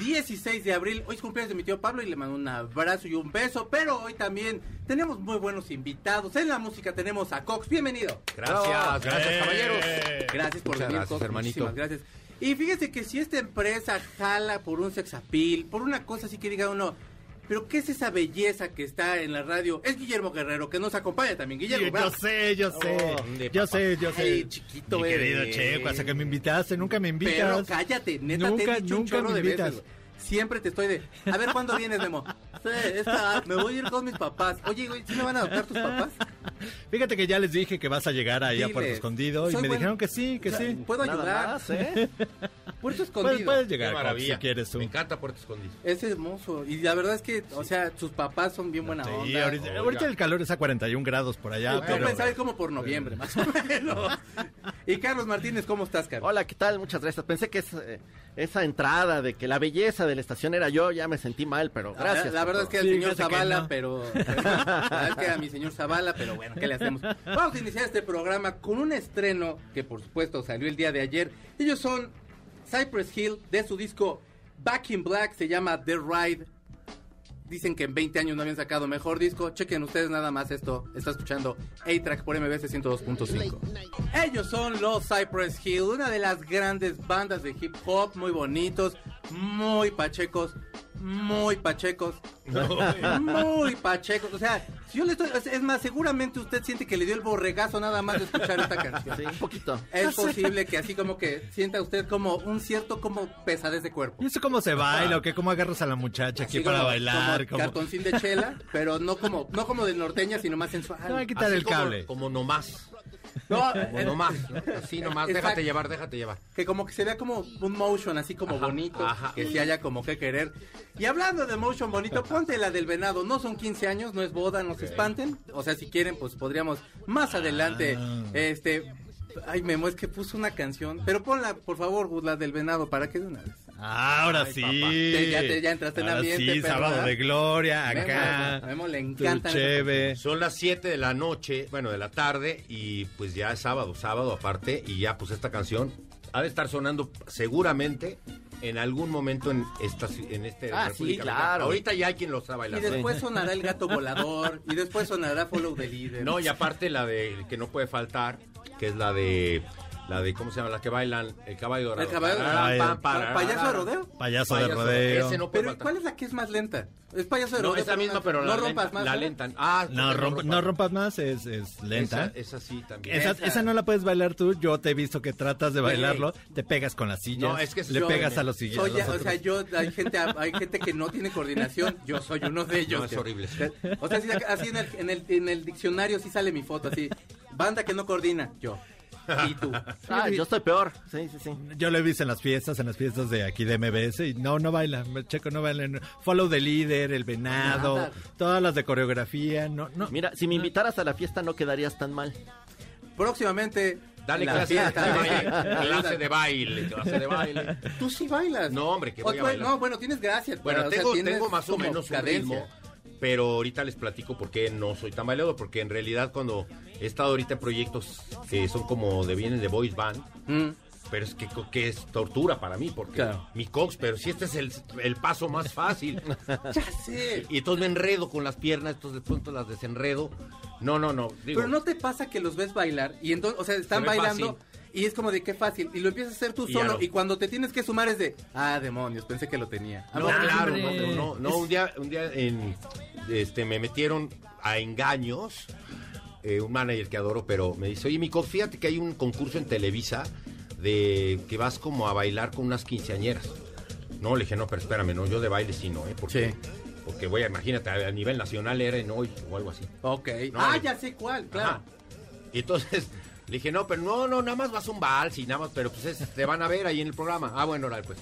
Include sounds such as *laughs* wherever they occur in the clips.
16 de abril. Hoy es cumpleaños de mi tío Pablo y le mando un abrazo y un beso. Pero hoy también tenemos muy buenos invitados. En la música tenemos a Cox. Bienvenido. Gracias, gracias, caballeros. Gracias por Muchas venir, gracias, Cox. hermanito. Muchísimas gracias. Y fíjese que si esta empresa jala por un sex appeal, por una cosa así que diga uno, pero ¿qué es esa belleza que está en la radio? Es Guillermo Guerrero, que nos acompaña también. Guillermo, Yo, bravo. sé, yo sé. ¿dónde, yo sé, yo sé. Ay, chiquito, Mi querido Checo, hasta que me invitaste, nunca me invitas. Pero cállate, neta te Nunca, he dicho un nunca chorro me de invitas. veces. Siempre te estoy de, a ver, ¿cuándo vienes, Memo? Sí, esta- me voy a ir con mis papás. Oye, güey, ¿sí me van a adoptar tus papás? Fíjate que ya les dije que vas a llegar ahí a. Puerto Escondido y me buen- dijeron que sí, que O sea, sí. Puedo Nada ayudar. más, ¿eh? *laughs* Puerto Escondido. Puedes, puedes llegar, maravilla. si quieres tú. Me encanta Puerto Escondido. Es hermoso. Y la verdad es que, o sea, sus papás son bien buena Sí, onda. ahorita, el calor es a 41 grados por allá, Yo pero... pensaba como por noviembre, más o menos. *laughs* Y Carlos Martínez, ¿cómo estás, Carlos? Hola, ¿qué tal? Muchas gracias. Pensé que es, eh, esa entrada de que la belleza de la estación era yo, ya me sentí mal, pero La- gracias. La, verdad es que era el Sí, señor Zavala, no. pero, pero- La verdad es que era mi señor Zavala, pero bueno, ¿qué le hacemos? Vamos a iniciar este programa con un estreno que por supuesto salió el día de ayer. Ellos son Cypress Hill de su disco Back in Black, se llama The Ride. Dicen que en 20 años no habían sacado mejor disco. Chequen ustedes nada más esto. Está escuchando A-Track por MBS 102.5. Ellos son los Cypress Hill, una de las grandes bandas de hip hop, muy bonitos, muy pachecos, muy pachecos, muy pachecos. O sea, si yo le estoy, es- más, seguramente usted siente que le dio el borregazo nada más de escuchar esta canción. Sí, un poquito. Es posible que así como que sienta usted como un cierto como pesadez de cuerpo. ¿Y eso cómo se baila o qué? ¿Cómo agarras a la muchacha aquí Así para como- bailar? como ¿Cómo- cartoncín de chela, pero no como no como de norteña, sino más sensual. No, hay que quitar Así el como- cable. Como nomás. No, eh, nomás. ¿no? Así nomás. Exacto. Déjate llevar, déjate llevar. que como que se vea como un motion así como Ajá, bonito, ajá. que si haya como que querer. Y hablando de motion bonito, ponte la del venado, no son 15 años, no es boda, no se espanten. O sea, si quieren, pues podríamos más adelante, Ah. este... Ay, Memo, es que puso una canción. Pero ponla, por favor, la del venado, ¿para qué de una vez? Ah, ahora Ay, sí. Te- ya te- ya entraste en Ahora ambiente, Sí, perro, sábado ¿verdad? de gloria, Memo, acá. a Memo le encanta. Son las 7 de la noche, bueno, de la tarde, y pues ya es sábado, sábado aparte, y ya pues esta canción ha de estar sonando seguramente en algún momento en esta en este Ah, República sí, claro. Ahorita ya hay quien lo está Y bailando. después sonará el gato volador, y después sonará Follow the Leader. No, y aparte la de que no puede faltar, que es la de la de ¿cómo se llama? La que bailan el caballo dorado. El caballo pam, pararán. ¿Payaso de rodeo? Payaso de rodeo. Ese no puede Pero faltar. ¿cuál es la que es más lenta? Es payaso de No, rodeo. esa misma, pero no la rompas lenta- más. La ¿no? lentan. Ah, No, porque romp- no rompas más, es, es lenta. Esa, esa sí también. Esa, Esa. esa no la puedes bailar tú, yo te he visto que tratas de bailarlo, te pegas con las sillas, No, es que le yo- pegas a los sillas. Soy o sea, yo hay gente hay gente que no tiene coordinación, yo soy uno de ellos. No, es horrible. O sea, sí, así en el, en el en el diccionario sí sale mi foto así. Banda que no coordina, yo. Y tú. *laughs* Ah, yo estoy peor. Sí, sí, sí. Yo lo he visto en las fiestas, en las fiestas de aquí de MBS y no, no baila, Checo no baila. no. Follow the Leader, el venado, Nada. todas las de coreografía, no, no. Mira, si me invitaras a la fiesta no quedarías tan mal. Próximamente Dale la clase, fiesta de baile, clase de baile, clase de baile. Tú sí bailas. No, hombre, que voy a tú- bailar. No, bueno, tienes gracia. Bueno, o sea, tengo, más o menos un cadencia. ritmo, pero ahorita les platico por qué no soy tan bailador, porque en realidad cuando he estado ahorita en proyectos que son como de vienen de voice band, Mm. pero es que, que es tortura para mí, porque Claro. mi cox, pero si este es el, el paso más fácil. *laughs* Ya sé. y entonces me enredo con las piernas, entonces de pronto las desenredo. No, no, no. digo, Pero no te pasa que los ves bailar y entonces, o sea, están Se bailando fácil. y es como de qué fácil y lo empiezas a hacer tú Y solo y cuando te tienes que sumar es de, ah, demonios, pensé que lo tenía. Ah, No, bueno, claro, no, no, no, no, un día, un día en, este, me metieron a engaños, eh, un manager que adoro, pero me dice, oye, Mico, fíjate que hay un concurso en Televisa de que vas como a bailar con unas quinceañeras. No, le dije, no, pero espérame, no, yo de baile sí no, ¿eh? Porque, Sí. porque voy a, imagínate, a, nivel nacional era en hoy o algo así. Ok. No, ah, le- ya sé cuál, claro. Ajá. Y entonces *laughs* le dije, no, pero no, no, nada más vas a un vals y nada más, pero pues es- te van a ver ahí en el programa. Ah, bueno, pues.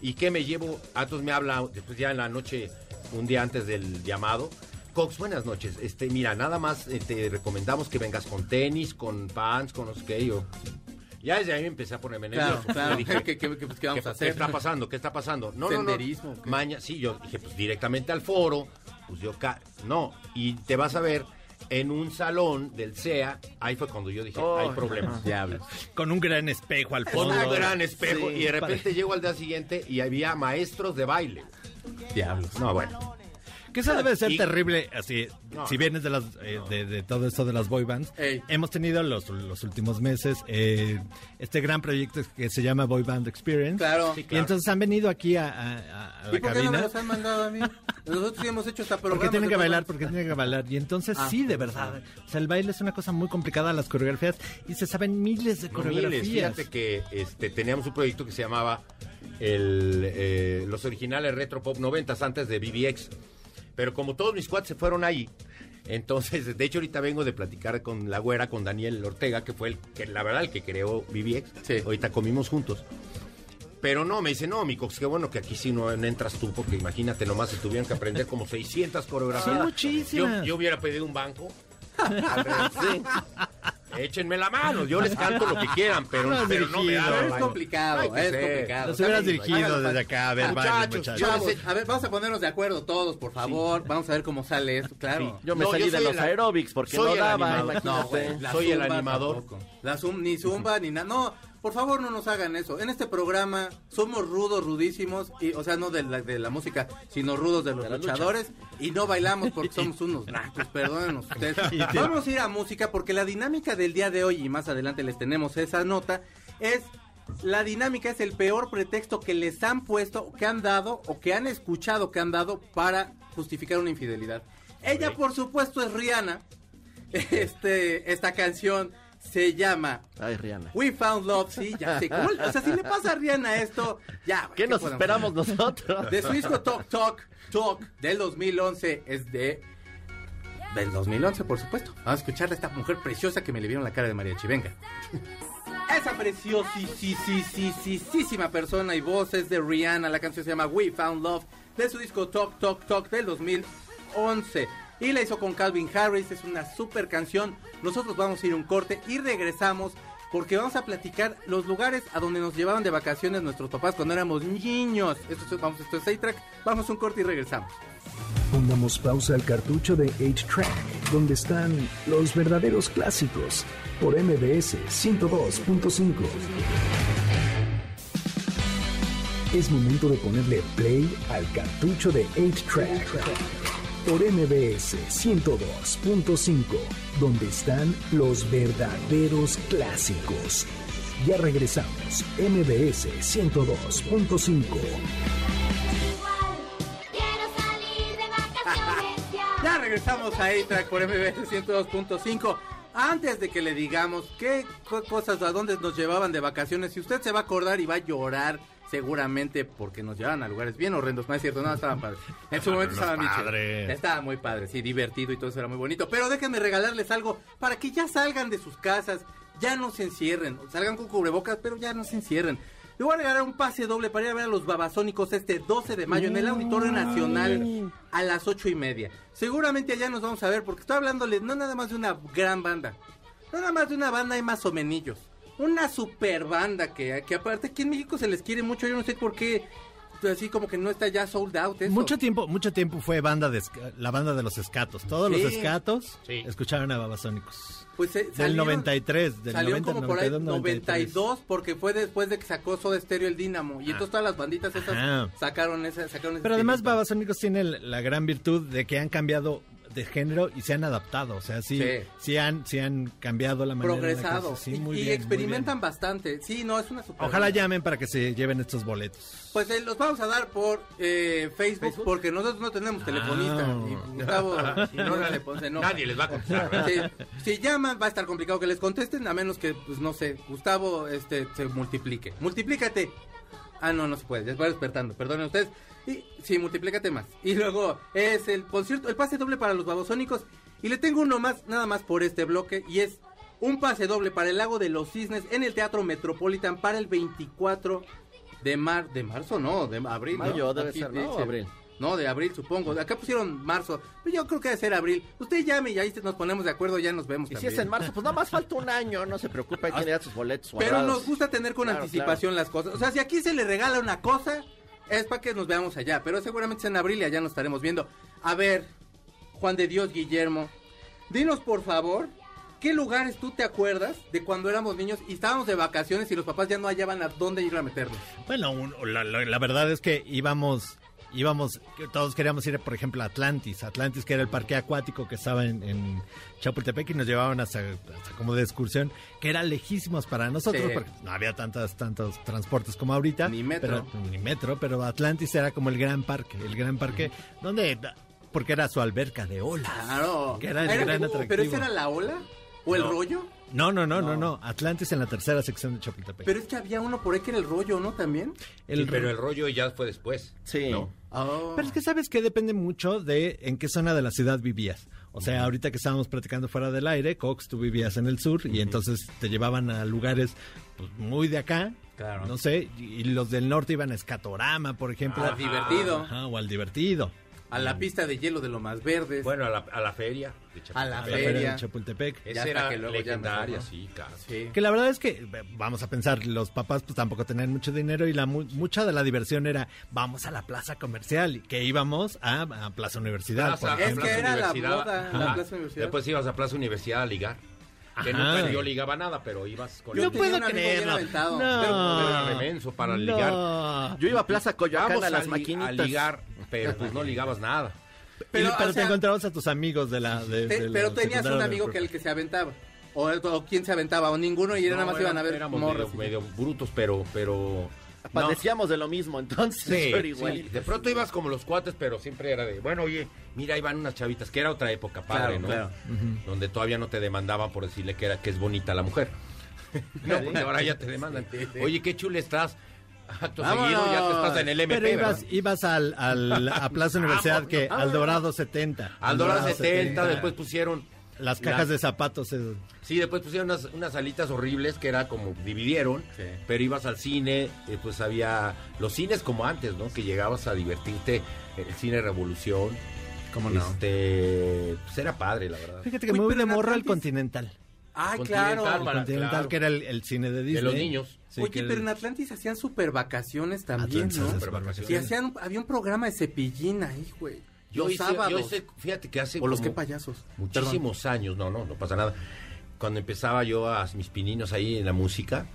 ¿Y qué me llevo? Ah, entonces me habla, después ya en la noche, un día antes del llamado, Cox, buenas noches. Este, mira, nada más eh, te recomendamos que vengas con tenis, con pants, con no sé qué. Yo, ya desde ahí me empecé a ponerme nervioso. claro. Dije, *laughs* ¿Qué, qué, qué, pues, qué vamos ¿Qué, a qué hacer? está pasando? ¿Qué está pasando? No, no, no. ¿Senderismo o qué? Maña, sí, yo dije, pues directamente al foro. Pues yo, ca- no. Y te vas a ver en un salón del CEA. Ahí fue cuando yo dije, Oh, hay problemas. *laughs* Diablos. Con un gran espejo al Con fondo. un gran espejo. Sí, y de repente llego al día siguiente y había maestros de baile. Diablos. No, bueno. Que eso debe ser Y- terrible, así, No. si vienes de, las, eh, de, de todo esto de las boy bands. Ey. Hemos tenido los, los últimos meses eh, este gran proyecto que se llama Boy Band Experience. Claro. Sí, Y entonces han venido aquí a, a- a la ¿Y por qué no me cabina. los han mandado a mí? Nosotros sí hemos hecho esta programa. porque tienen que bailar, porque tienen que bailar. Y entonces Ah. sí, de verdad. O sea, el baile es una cosa muy complicada, las coreografías. Y se saben miles de coreografías. miles. Fíjate que este, teníamos un proyecto que se llamaba el, eh, los originales Retro Pop 90 antes de BBX. Pero como todos mis cuates se fueron ahí, entonces, de hecho, ahorita vengo de platicar con la güera, con Daniel Ortega, que fue el que, la verdad, el que creó BBX. Sí. Ahorita comimos juntos. Pero no, me dice, no, mi cox, qué bueno que aquí sí no, no entras tú, porque imagínate nomás, se tuvieron que aprender como 600 coreografías. Son muchísimas. Yo, yo hubiera pedido un banco. *laughs* Sí. Échenme la mano, yo les canto lo que quieran, pero, No, pero no me dirigido. hagan Pero es complicado, es complicado. Los hubieras dirigido desde acá. A ver, Muchachos, bailen, muchachos. Chavos, a ver, vamos a ponernos de acuerdo todos, por favor. Vamos a ver cómo sale esto, claro. Yo me No, salí yo de los aerobics porque soy no daba. No, imagínate. güey, la Soy el animador. tampoco. La zum- ni zumba ni nada. No, por favor no nos hagan eso. En este programa somos rudos, rudísimos, y, o sea, no de la, de la música, sino rudos de los De la lucha. luchadores. Y no bailamos porque somos unos nacos, perdónenos *laughs* ustedes. Vamos a ir a música porque la dinámica del día de hoy, y más adelante les tenemos esa nota, es... La dinámica es el peor pretexto que les han puesto, que han dado o que han escuchado que han dado para justificar una infidelidad. Ella, por supuesto, es Rihanna. *laughs* Este, esta canción se llama Ay, Rihanna. We Found Love, sí, ya sé. ¿Cómo- o sea, si le pasa a Rihanna esto, ya. ¿Qué nos podemos esperamos hacer? nosotros? De su disco Talk Talk Talk del 2011 es de... Del 2011, por supuesto. Vamos a escuchar a esta mujer preciosa que me le vieron la cara de mariachi. Venga. Esa preciosísima persona y voz es de Rihanna. La canción se llama We Found Love de su disco Talk Talk Talk del 2011. Y la hizo con Calvin Harris. Es una super canción. Nosotros vamos a ir un corte y regresamos porque vamos a platicar los lugares a donde nos llevaban de vacaciones nuestros papás cuando éramos niños. Esto es, vamos, esto es A-Track. Vamos a un corte y regresamos. Pongamos pausa al cartucho de 8-Track, donde están los verdaderos clásicos, por MBS 102.5. Es momento de ponerle play al cartucho de 8-Track, por MBS 102.5, donde están los verdaderos clásicos. Ya regresamos, MBS 102.5. Quiero salir de vacaciones ya. Ya regresamos a A-Track por MBS 102.5. Antes de que le digamos qué co- cosas, a dónde nos llevaban de vacaciones, si usted se va a acordar y va a llorar seguramente porque nos llevaban a lugares bien horrendos, no es cierto, no, estaban padres. En su momento no es estaban bien chidos. padre. Estaba muy padre, sí, divertido y todo eso era muy bonito. Pero déjenme regalarles algo para que ya salgan de sus casas, ya no se encierren, salgan con cubrebocas, pero ya no se encierren. Le voy a regalar un pase doble para ir a ver a los babasónicos este 12 de mayo en el Auditorio Nacional a las ocho y media. Seguramente allá nos vamos a ver porque estoy hablándoles no nada más de una gran banda, no nada más de una banda hay más o menillos. Una super banda que, que aparte aquí en México se les quiere mucho, yo no sé por qué, así como que no está ya sold out eso. Mucho tiempo, mucho tiempo fue banda de la banda de los escatos. Todos Sí. los escatos Sí. escucharon a Babasónicos. Pues eh, Del salieron- 93, del salió 90, como por ahí 92, 92 porque fue después de que sacó Soda Stereo el Dínamo y entonces todas las banditas esas Ajá. sacaron esa sacaron ese Pero además. Babasónicos tiene la gran virtud de que han cambiado de género y se han adaptado. O sea, sí, Sí. sí, han, sí han cambiado la manera. en la que progresado se- sí, y, muy y bien, muy experimentan bien. bastante. Sí, no, es una super Ojalá llamen para que se lleven estos boletos. Pues eh, los vamos a dar por eh, Facebook, porque nosotros no tenemos telefonista. Ah. Y Gustavo *laughs* no, le pone- enoja. Nadie les va a contestar. si llaman va a estar complicado que les contesten, a menos que, pues no sé, Gustavo este se multiplique. Multiplícate. Ah, no, no se puede, ya va despertando, perdonen ustedes. Y sí, multiplícate más. Y luego es el concierto, el pase doble para los babosónicos. Y le tengo uno más, nada más por este bloque, y es un pase doble para el Lago de los Cisnes en el Teatro Metropolitan para el 24 de mar, de marzo, no, de abril. ¿no? Mayo debe Aquí ser, ¿no? Abril. ¿No? De abril, supongo. Acá pusieron marzo. Pero yo creo que debe ser abril. Usted llame y ahí nos ponemos de acuerdo, ya nos vemos Y si es en marzo, pues nada más falta un año, no se preocupe, hay que tener sus boletos Pero guardados. nos gusta tener con Claro, anticipación las cosas. O sea, si aquí se le regala una cosa, es para que nos veamos allá. Pero seguramente es en abril y allá nos estaremos viendo. A ver, Juan de Dios Guillermo, dinos por favor, ¿qué lugares tú te acuerdas de cuando éramos niños y estábamos de vacaciones y los papás ya no hallaban a dónde ir a meternos? Bueno, un- la, la- la verdad es que íbamos, íbamos, todos queríamos ir, por ejemplo, a Atlantis. Atlantis, que era el parque acuático que estaba en, en Chapultepec y nos llevaban hasta, hasta como de excursión, que era lejísimos para nosotros, Sí. porque no había tantas, tantos transportes como ahorita. Ni metro. pero- ni metro, pero Atlantis era como el gran parque, el gran parque, donde, porque era su alberca de olas. Claro. Que era el gran ¿Pero atractivo. esa era la ola? ¿O el No. rollo? No, no, no, no, No. Atlantis en la tercera sección de Chapultepec. Pero es que había uno por ahí que era el rollo, ¿no? También. El Sí, pero el rollo ya fue después. Sí. ¿no? Oh. Pero es que sabes que depende mucho de en qué zona de la ciudad vivías. O sea, ahorita que estábamos platicando fuera del aire, Cox, tú vivías en el sur y entonces te llevaban a lugares pues, muy de acá. Claro. No sé, y los del norte iban a Escatorama, por ejemplo. Ah, divertido. Ajá, o al divertido. A la pista de hielo de lo más verdes. Bueno, a la, a la feria. de A la A la Chapultepec. feria de Chapultepec. Esa era que luego ya legendaria, mejor, ¿no? sí, claro. Sí. Que la verdad es que, eh, vamos a pensar, los papás pues tampoco tenían mucho dinero y la mu- mucha de la diversión era, vamos a la plaza comercial, que íbamos a, a Plaza Universidad. Plaza- por Es ejemplo. que Plaza era la. Plaza Universidad. Después ibas a Plaza Universidad a ligar. Que Ajá. nunca yo ligaba nada, pero ibas con Yo no tenía puedo creerlo. aventado. No. Pero- era remenso para ligar. No. Yo iba a Plaza Coyoacán a las maquinitas. a ligar, pero pues no ligabas nada. Pero, Pero, pero te sea, encontrabas a tus amigos de la. de- Te- de la pero tenías un amigo que el que se aventaba. O, o quién se aventaba, o ninguno, y No, nada más iban a ver medio, medio brutos, pero... pero no. Padecíamos de lo mismo, entonces. Sí, pero sí, igual. de pronto ibas como los cuates, pero siempre era de, bueno, oye, mira, ahí van unas chavitas, que era otra época, padre, Claro, ¿no? claro. Donde todavía no te demandaban por decirle que era que es bonita la mujer. *laughs* no, porque ahora ya te demandan. Oye, qué chula estás. Acto Vámonos. seguido ya te estás en el MP, Pero ibas, ¿verdad? ibas al, al- a Plaza *laughs* Universidad, que al Dorado 70. Al Dorado 70, después pusieron... Las cajas de zapatos. eh, Sí, después pusieron unas, unas alitas horribles que era como dividieron, Sí. pero ibas al cine, eh, pues había los cines como antes, ¿no? Que llegabas a divertirte, el cine Revolución. ¿Cómo no? Este, pues era padre, la verdad. Fíjate que Uy, muy pero de morro el Atlantis- Continental. Ay, Continental claro. Para- Continental, claro. que era el, el cine de Disney. los niños. Sí, Oye, pero el- en Atlantis hacían super vacaciones también, Atlantis ¿no? Super vacaciones. Sí, hacían, había un programa de cepillín ahí, güey. Yo Los hice, sábados. yo hice- fíjate que hace o los que payasos. muchísimos años, no, no, no pasa nada. Cuando empezaba yo a mis pininos ahí en la música,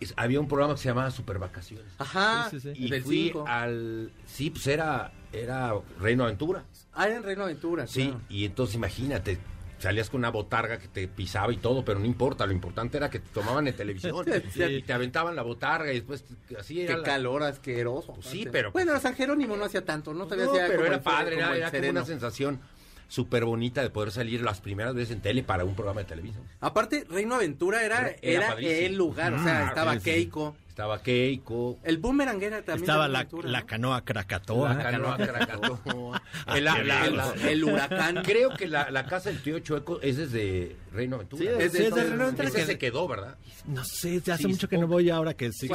es- había un programa que se llamaba Super Vacaciones. Ajá. Sí, sí, sí. Y del fui cinco. al... Sí, pues era, era Reino Aventura. Ah, era en Reino Aventura. Sí, claro. y entonces imagínate, salías con una botarga que te pisaba y todo, pero no importa, lo importante era que te tomaban en televisión *laughs* Sí. y te aventaban la botarga y después así era Qué la- calor asqueroso. Pues sí, pero- Bueno, San Jerónimo no hacía tanto, ¿no? No, pero como era el- padre, como era, el era como sereno. una sensación súper bonita de poder salir las primeras veces en tele para un programa de televisión. Aparte, Reino Aventura era, Era- el lugar. O sea, Ah, estaba sí, sí. Estaba Keiko, El Boomerang era también. Estaba la, Aventura, la ¿no? canoa Krakatoa. la canoa Krakatoa. *laughs* Ah, El- la- huracán. Creo que la, la casa del tío Chueco es desde Reino Aventura. Sí, Es de- Sí, es de entonces- Reino Aventura Ese que- se quedó, ¿verdad? No sé, hace Sí, mucho que no voy ahora que sí.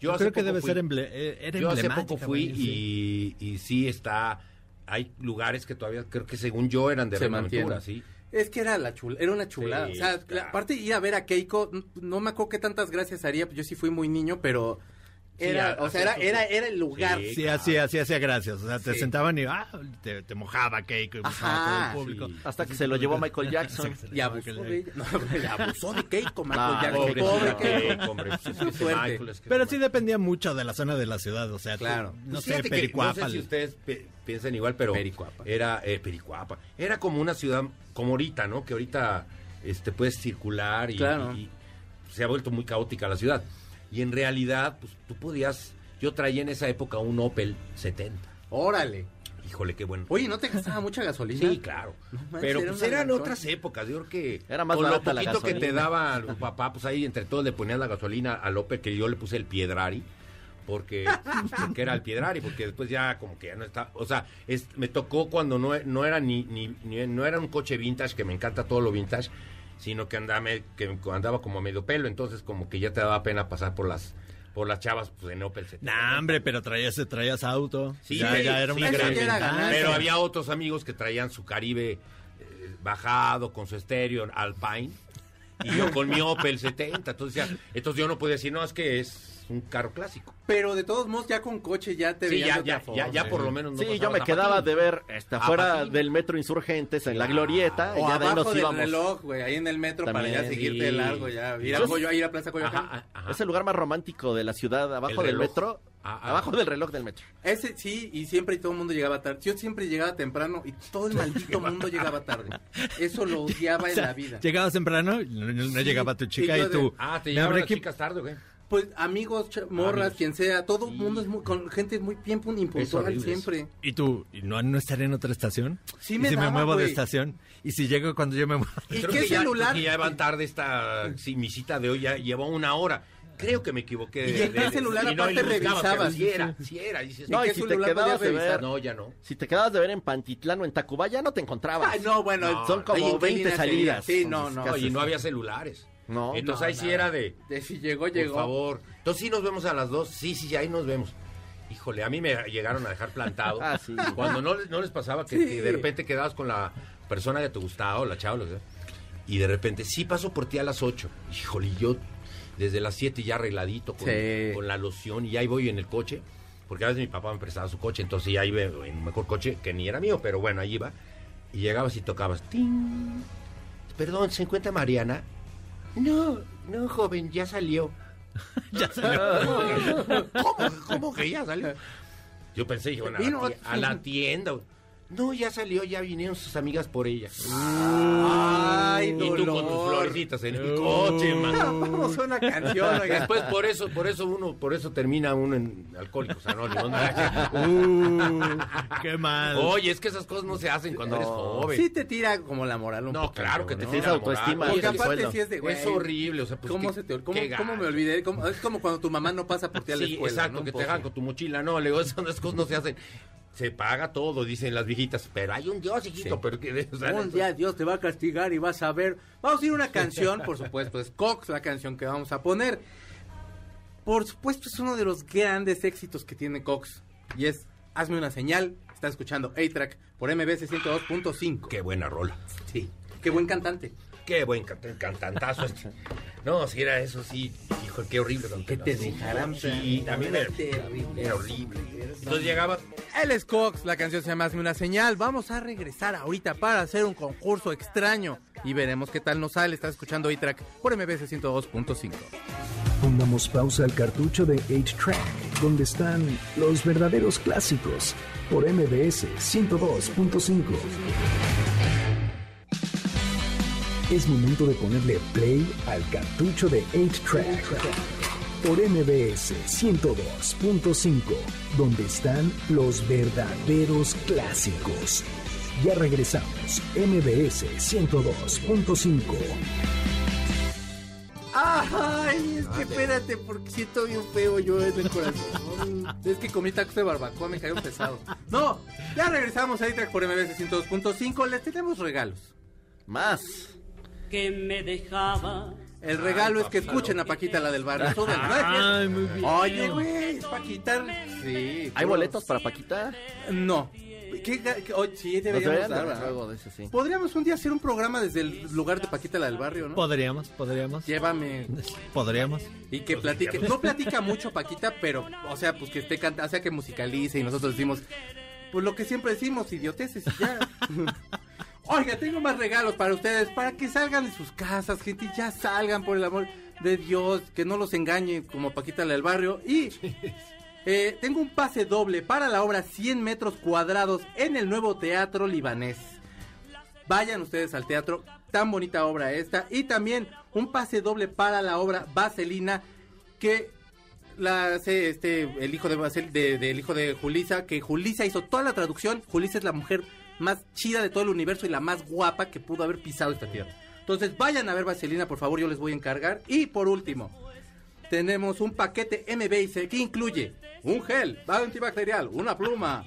Yo creo que debe fui. ser emble- eh, era Yo hace poco fui y, y sí está. Hay lugares que todavía creo que según yo eran de Se Reino Aventura, sí. Es que era la chula, era una chulada. Sí, o sea, claro. aparte de ir a ver a Keiko, no me acuerdo qué tantas gracias haría, yo sí fui muy niño, pero era, o sea, era, era, era el lugar. Sí, Sí, así, así hacía gracias. O sea, te Sí. sentaban y ah, te, te mojaba cake y mojaba todo Ajá, el público. sí. Hasta que se lo llevó Michael Jackson. *laughs* Y abusó de Jackson. ella. *laughs* No, abusó de Keiko, Michael Ah, Jackson. Pobre, Pobre Keiko, Keiko. hombre, es Qué que suerte. Michael es que- Pero sí dependía mucho de la zona de la ciudad, o sea, Claro. tú, no Pues sé, que Pericuapa. No sé si ustedes piensan igual, pero Pericuapa. era eh, Pericuapa. Era como una ciudad como ahorita, ¿no? Que ahorita este puedes circular y, Claro. y se ha vuelto muy caótica la ciudad. Y en realidad, pues tú podías yo traía en esa época un Opel 70. Órale. Híjole, qué bueno. Oye, ¿no te gastaba mucha gasolina? Sí, claro. No manches, Pero era pues una eran otras épocas. Yo creo que Era más con lo barata la poquito que te daba tu papá, pues ahí entre todos le ponías la gasolina al Opel, que yo le puse el Piedrari. Porque, *laughs* porque era el Piedrari, porque después ya como que ya no está, o sea, es, me tocó cuando no, no era ni, ni, ni- no era un coche vintage, que me encanta todo lo vintage, sino que andaba, que andaba como a medio pelo, entonces como que ya te daba pena pasar por las por las chavas pues, en Opel 70. Nah, hombre, pero traías, traías auto. Sí, ya, ya era sí, una gran era. Pero había otros amigos que traían su Caribe eh, bajado con su estéreo Alpine y yo con mi Opel 70. Entonces, ya- entonces yo no podía decir, no, es que es un carro clásico. Pero de todos modos, ya con coche ya te Sí, ya, de otra ya, forma. ya, ya por lo menos no Sí, yo me quedaba de ver este, Ah, afuera Patín. del metro Insurgentes en la glorieta y O ya de ahí abajo nos del íbamos. reloj, güey, ahí en el metro para ya seguirte sí. de largo, ya. Ir a, Coyo- ir a Plaza Coyoacán. Ajá, ajá. Es el lugar más romántico de la ciudad, abajo El del metro. Ah, ah. abajo del reloj del metro. Ese sí, y siempre y todo el mundo llegaba tarde. Yo siempre llegaba temprano y todo el maldito mundo llegaba tarde. Eso lo odiaba *laughs* O en la vida. Llegabas temprano, no, llegaba tu chica y y, yo de- tú. Ah, te "Me llevaban habré las chicas tarde, güey. Pues amigos, ch- morras, Amigos. quien sea, todo el mundo es muy, con gente muy bien pun- impuntual siempre. ¿Y tú? ¿Y no, no estaré en otra estación? Sí ¿Y me si daba, me muevo de güey. estación? ¿Y si llego cuando yo me muevo? ¿Y Creo qué que ya- celular? creo que ya van tarde esta, sí, mi cita de hoy ya llevó una hora. Creo que me equivoqué. ¿Y en qué celular aparte le buscaba, revisabas? Sí era, sí era. y dices, No, y si te quedabas de ver, no, ya no. si te quedabas de ver en Pantitlán o en Tacubaya, no te encontrabas. Ay, no, bueno, No, Son como en qué 20 línea salidas. Sí, no, no. ¿qué No, y no había celulares. No, Entonces no, ahí sí era de, De si llegó, por llegó. favor. Entonces sí nos vemos a las dos. Sí, sí, ahí nos vemos. Híjole, a mí me llegaron a dejar plantado. *laughs* Ah, sí. Cuando no, les- no les pasaba que, Sí. que de repente quedabas con la persona que te gustaba o la chava, lo que sea, y de repente, sí paso por ti a las 8. Híjole, yo desde las 7 ya arregladito con, Sí. con la loción y ahí voy en el coche, porque a veces mi papá me prestaba su coche, entonces ya iba en un mejor coche que ni era mío, pero bueno, ahí iba. Y llegabas y tocabas. ¡Ting! Perdón, ¿se encuentra Mariana? No, no, joven, ya salió. *laughs* ya salió. *laughs* ¿Cómo, cómo que ya salió? Yo pensé, dije, bueno, a la *laughs* tienda. No, ya salió, ya vinieron sus amigas por ella. Ay, y tú con tus dolor. florecitas en el coche, man. Vamos a una canción, oiga. Después por eso, por eso uno, por eso termina uno en Alcohólicos Anónimos. ¿no? Uh, qué mal. Oye, es que esas cosas no se hacen cuando eres joven. Sí te tira como la moral un no, poco. claro que te ¿no? tira la autoestima Porque el aparte sueldo. sí es de, güey, Es horrible, o sea, pues, ¿Cómo, qué- se te, cómo, qué cómo me gacho. olvidé? ¿Cómo- es como cuando tu mamá no pasa por ti a la Sí, escuela. exacto, ¿no? que Un te poco. hagan con tu mochila. No, le digo, *laughs* esas cosas no se hacen. Se paga todo, dicen las viejitas. Pero hay un Dios, hijito. Sí. Pero que, o sea, Un día Dios te va a castigar y vas a ver. Vamos a ir a una canción, por supuesto, es Cox la canción que vamos a poner. Por supuesto, es uno de los grandes éxitos que tiene Cox. Y es Hazme una señal. Está escuchando A-Track por MBC 102.5. Qué buena rola. Sí, qué buen cantante. Qué buen can- cantantazo este. No, si era eso, sí. Hijo, qué horrible. Que te dejarán Sí, terrible. era horrible. Entonces llegaba. Él es Cox, la canción se llama Hazme una señal. Vamos a regresar ahorita para hacer un concurso extraño y veremos qué tal nos sale. Estás escuchando A-Track por MBC 102.5. Pongamos pausa al cartucho de 8-Track, donde están los verdaderos clásicos, por MBS 102.5. Es momento de ponerle play al cartucho de 8-Track, por MBS 102.5, donde están los verdaderos clásicos. Ya regresamos, MBS 102.5. Ay, es que espérate, porque siento bien feo yo en el corazón. Es que comí tacos de barbacoa, me cayó pesado. No, ya regresamos a A-Track por MBC 102.5. Les tenemos regalos. Más. Que me dejaba. El regalo es que escuchen a Paquita, la del barrio. *laughs* Ay, muy bien. Oye, güey, es Paquita. Sí. ¿Hay boletos para Paquita? No. ¿Qué, qué- oye, sí, deberíamos dar, algo de eso, sí. Podríamos un día hacer un programa desde el lugar de Paquita, la del barrio, ¿no? Podríamos, podríamos. Llévame. Podríamos. Y que platique. No platica mucho Paquita, pero, o sea, pues que esté cantando, o sea, que musicalice y nosotros decimos, pues lo que siempre decimos, idioteces y ya. *laughs* Oiga, tengo más regalos para ustedes, para que salgan de sus casas, gente, ya salgan por el amor de Dios, que no los engañe como Paquita la del barrio. Y eh, tengo un pase doble para la obra 100 metros cuadrados en el nuevo Teatro Libanés. Vayan ustedes al teatro, tan bonita obra esta. Y también un pase doble para la obra Vaselina, que la hace este, el hijo de, Vasel- de- hijo de Julisa, que Julisa hizo toda la traducción. Julisa es la mujer más chida de todo el universo y la más guapa que pudo haber pisado esta tierra. Entonces vayan a ver Vaselina, por favor, yo les voy a encargar. Y por último, tenemos un paquete MBS que incluye un gel antibacterial, una pluma,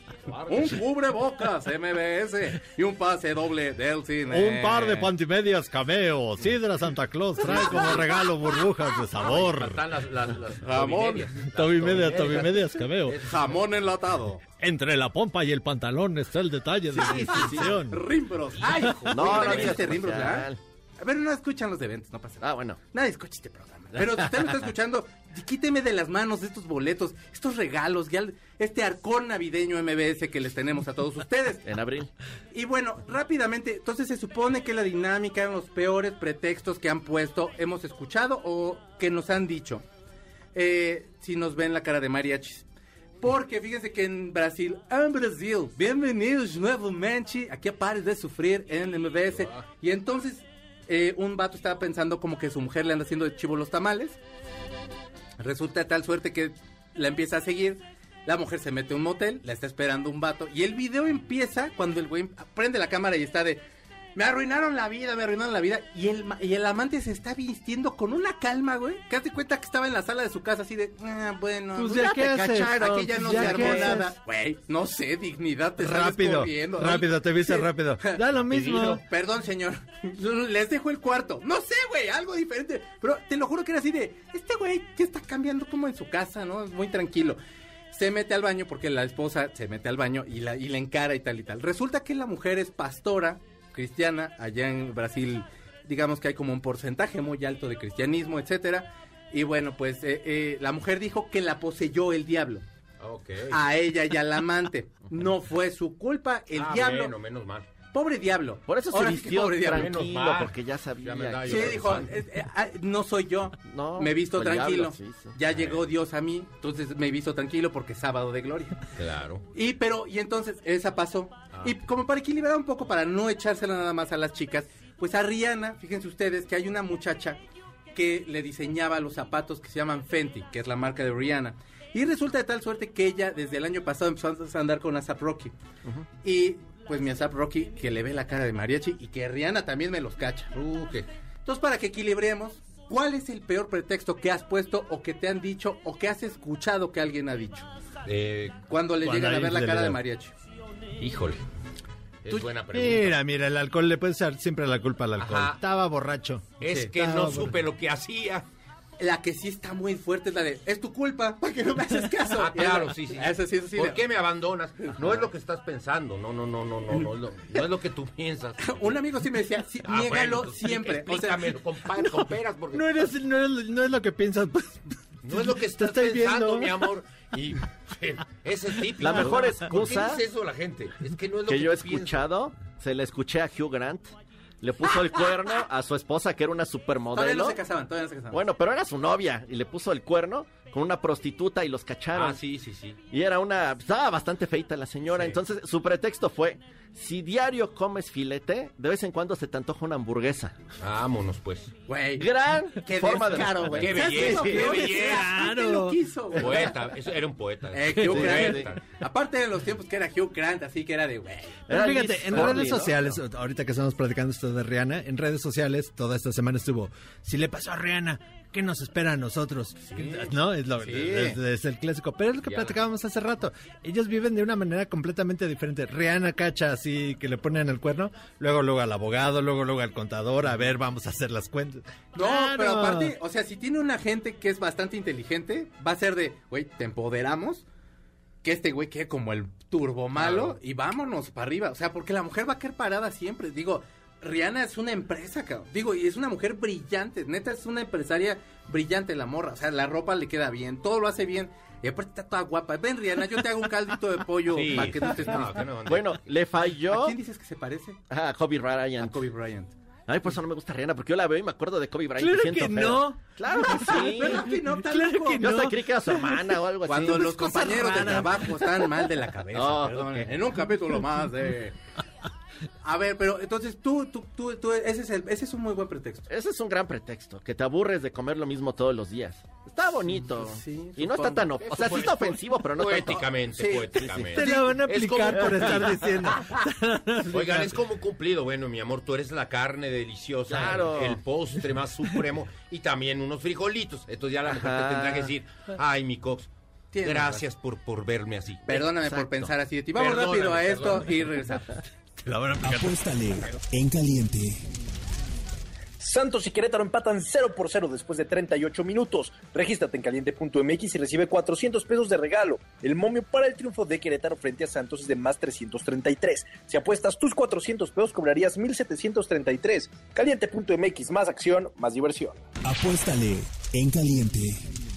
un cubrebocas MBS y un pase doble del cine. Un par de pantimedias cameo. Sidra Santa Claus trae como regalo burbujas de sabor. Están las, las, las Jamón. tobimedias. Tobimedia, tobimedias cameo. Jamón enlatado. Entre la pompa y el pantalón está el detalle de distinción. Rimbros. Ay, No, no, no no A ver, no escuchan los eventos, no pasa nada. Ah, bueno. Nadie escucha este programa. *laughs* Pero si usted lo está escuchando, quíteme de las manos estos boletos, estos regalos, ya este arcón navideño MBS que les tenemos a todos ustedes. *laughs* En abril. Y bueno, rápidamente, entonces se supone que la dinámica eran los peores pretextos que han puesto, hemos escuchado o que nos han dicho. Eh, si nos ven la cara de mariachis. Porque fíjense que en Brasil, en Brasil, bienvenidos nuevamente aquí a Pares de Sufrir en MBS. Y entonces eh, un vato estaba pensando como que su mujer le anda haciendo de chivo los tamales. Resulta tal suerte que la empieza a seguir. La mujer se mete a un motel, la está esperando un vato. Y el video empieza cuando el güey prende la cámara y está de... Me arruinaron la vida, me arruinaron la vida. Y el, y el amante se está vistiendo con una calma, güey. Que hace cuenta que estaba en la sala de su casa así de... "Ah, bueno, Pues, ya ¿ya te cacharon, Aquí ya no ¿Ya se armó nada. Güey, no sé, dignidad, te sales Rápido, ¿no? rápido, te viste Sí. rápido. Da lo *laughs* mismo. Perdón, señor. Les dejo el cuarto. No sé, güey, algo diferente. Pero te lo juro que era así de, este güey que está cambiando como en su casa, ¿no? Es muy tranquilo. Se mete al baño porque la esposa se mete al baño y la, y la encara y tal y tal. Resulta que la mujer es pastora cristiana. Allá en Brasil, digamos que hay como un porcentaje muy alto de cristianismo, etcétera. Y bueno, pues eh, eh, la mujer dijo que la poseyó el diablo. A ella y al amante. *laughs* No fue su culpa, el Ah, diablo. Bueno, menos mal. Pobre diablo. Por eso se Ahora sí que vistió pobre diablo. Menos tranquilo, mal. porque ya sabía. Ya me da que- Sí, dijo, eh, eh, ah, no soy yo. No, me he visto tranquilo. diablo, sí, sí. Ya llegó Dios a mí, entonces me he visto tranquilo porque es sábado de gloria. Claro. Y pero y entonces esa pasó. Ah. Y como para equilibrar un poco para no echársela nada más a las chicas, pues a Rihanna, fíjense ustedes que hay una muchacha que le diseñaba los zapatos que se llaman Fenty, que es la marca de Rihanna. Y resulta de tal suerte que ella desde el año pasado empezó a andar con ASAP Rocky. Y pues mi ASAP Rocky que le ve la cara de mariachi y que Rihanna también me los cacha. Uh. Entonces, para que equilibremos, ¿cuál es el peor pretexto que has puesto o que te han dicho o que has escuchado que alguien ha dicho? Eh, Cuando le Cuando llegan a ver la cara de mariachi. híjole. Es Tú- buena pregunta. Mira, mira, el alcohol le puede echar siempre la culpa al alcohol. Ajá. Estaba borracho. Es Sí. que no supe lo que hacía. La que sí está muy fuerte es la de, es tu culpa, ¿para que no me haces caso? Ah, claro, sí, sí. Eso sí, eso sí. ¿Por qué me abandonas? No es lo que estás pensando. No, no, no, no, no, no, es lo- no es lo que tú piensas. *laughs* Un amigo sí me decía, sí, Ah, niégalo bueno, siempre. O sea, Explícamelo *laughs* con, pa- con peras, porque No, eres, no, es, no es lo que piensas. pues. no es lo que estás estoy pensando, viendo. mi amor. Y ese es típico. La mejor ¿Por qué excusa dice eso la gente? Es que no es lo que, que yo he escuchado, se le escuché a Hugh Grant, le puso el cuerno a su esposa que era una todavía supermodelo. no se casaban, todavía no se casaban. Bueno, pero era su novia y le puso el cuerno con una prostituta y los cacharon. Ah, sí, sí, sí. Y era una, estaba bastante feita la señora, Sí. entonces su pretexto fue, si diario comes filete, de vez en cuando se te antoja una hamburguesa. Vámonos, pues. güey. Gran *laughs* Qué forma de... descaro, güey. Qué ¿Sabes belleza, qué de belleza. te lo quiso, güey? Poeta, eso era un poeta. Eh, Hugh Sí, Grant. poeta. Aparte de los tiempos que era Hugh Grant, así que era de, güey. Pero fíjate, en redes ¿no? sociales, ahorita que estamos platicando esto de Rihanna, en redes sociales toda esta semana estuvo, si le pasó a Rihanna, ¿qué nos espera a nosotros? ¿No? Es, lo- Sí. es- es el clásico. Pero es lo que Ya. platicábamos hace rato. Ellos viven de una manera completamente diferente. Rihanna cacha así que le ponen el cuerno, luego luego al abogado, luego luego al contador, a ver, vamos a hacer las cuentas. No, Claro. pero aparte, o sea, si tiene una gente que es bastante inteligente, va a ser de, güey, te empoderamos, que este güey quede como el turbo malo Claro. y vámonos para arriba. O sea, porque la mujer va a quedar parada siempre. Digo, Rihanna es una empresa, cabrón. Digo, y es una mujer brillante. Neta, es una empresaria brillante la morra. O sea, la ropa le queda bien, todo lo hace bien. Y aparte está toda guapa. Ven, Rihanna, yo te hago un caldito de pollo Sí. para que no estés No, triste. que no, no. Bueno, le ¿A falló quién dices que se parece? a Kobe A Bryant. Kobe Bryant. Ay, por eso no me gusta Rihanna, porque yo la veo y me acuerdo de Kobe Bryant. Claro que feo. no. Claro que sí. *laughs* Claro que no, Claro que Yo no. hasta creí que era su hermana o algo así. Cuando los compañeros de trabajo están mal de la cabeza, Oh, perdón, ok. en un capítulo más de... A ver, pero entonces tú, tú, tú, tú- ese, es el, ese es un muy buen pretexto. Ese es un gran pretexto, que te aburres de comer lo mismo todos los días. está bonito. Sí, y no está tan... of- O sea, sí está ofensivo, pero no tanto. Poéticamente, Sí, poéticamente. Te la van a Es aplicar como- por estar diciendo. *laughs* Oigan, es como un cumplido. Bueno, mi amor, tú eres la carne deliciosa, Claro. el postre más supremo y también unos frijolitos. Entonces ya la mujer Ajá. te tendrá que decir, ay, mi cox, Tienes gracias por, por verme así. Perdóname por pensar así de ti. Vamos Perdóname, rápido a esto perdóname. y regresamos. *laughs* Te la van a aplicar. Apuéstale en caliente. Santos y Querétaro empatan 0 por 0 después de 38 minutos. Regístrate en caliente.mx y recibe 400 pesos de regalo. El momio para el triunfo de Querétaro frente a Santos es de más 333. Si apuestas tus 400 pesos cobrarías 1733. Caliente.mx, más acción, más diversión. Apuéstale en caliente.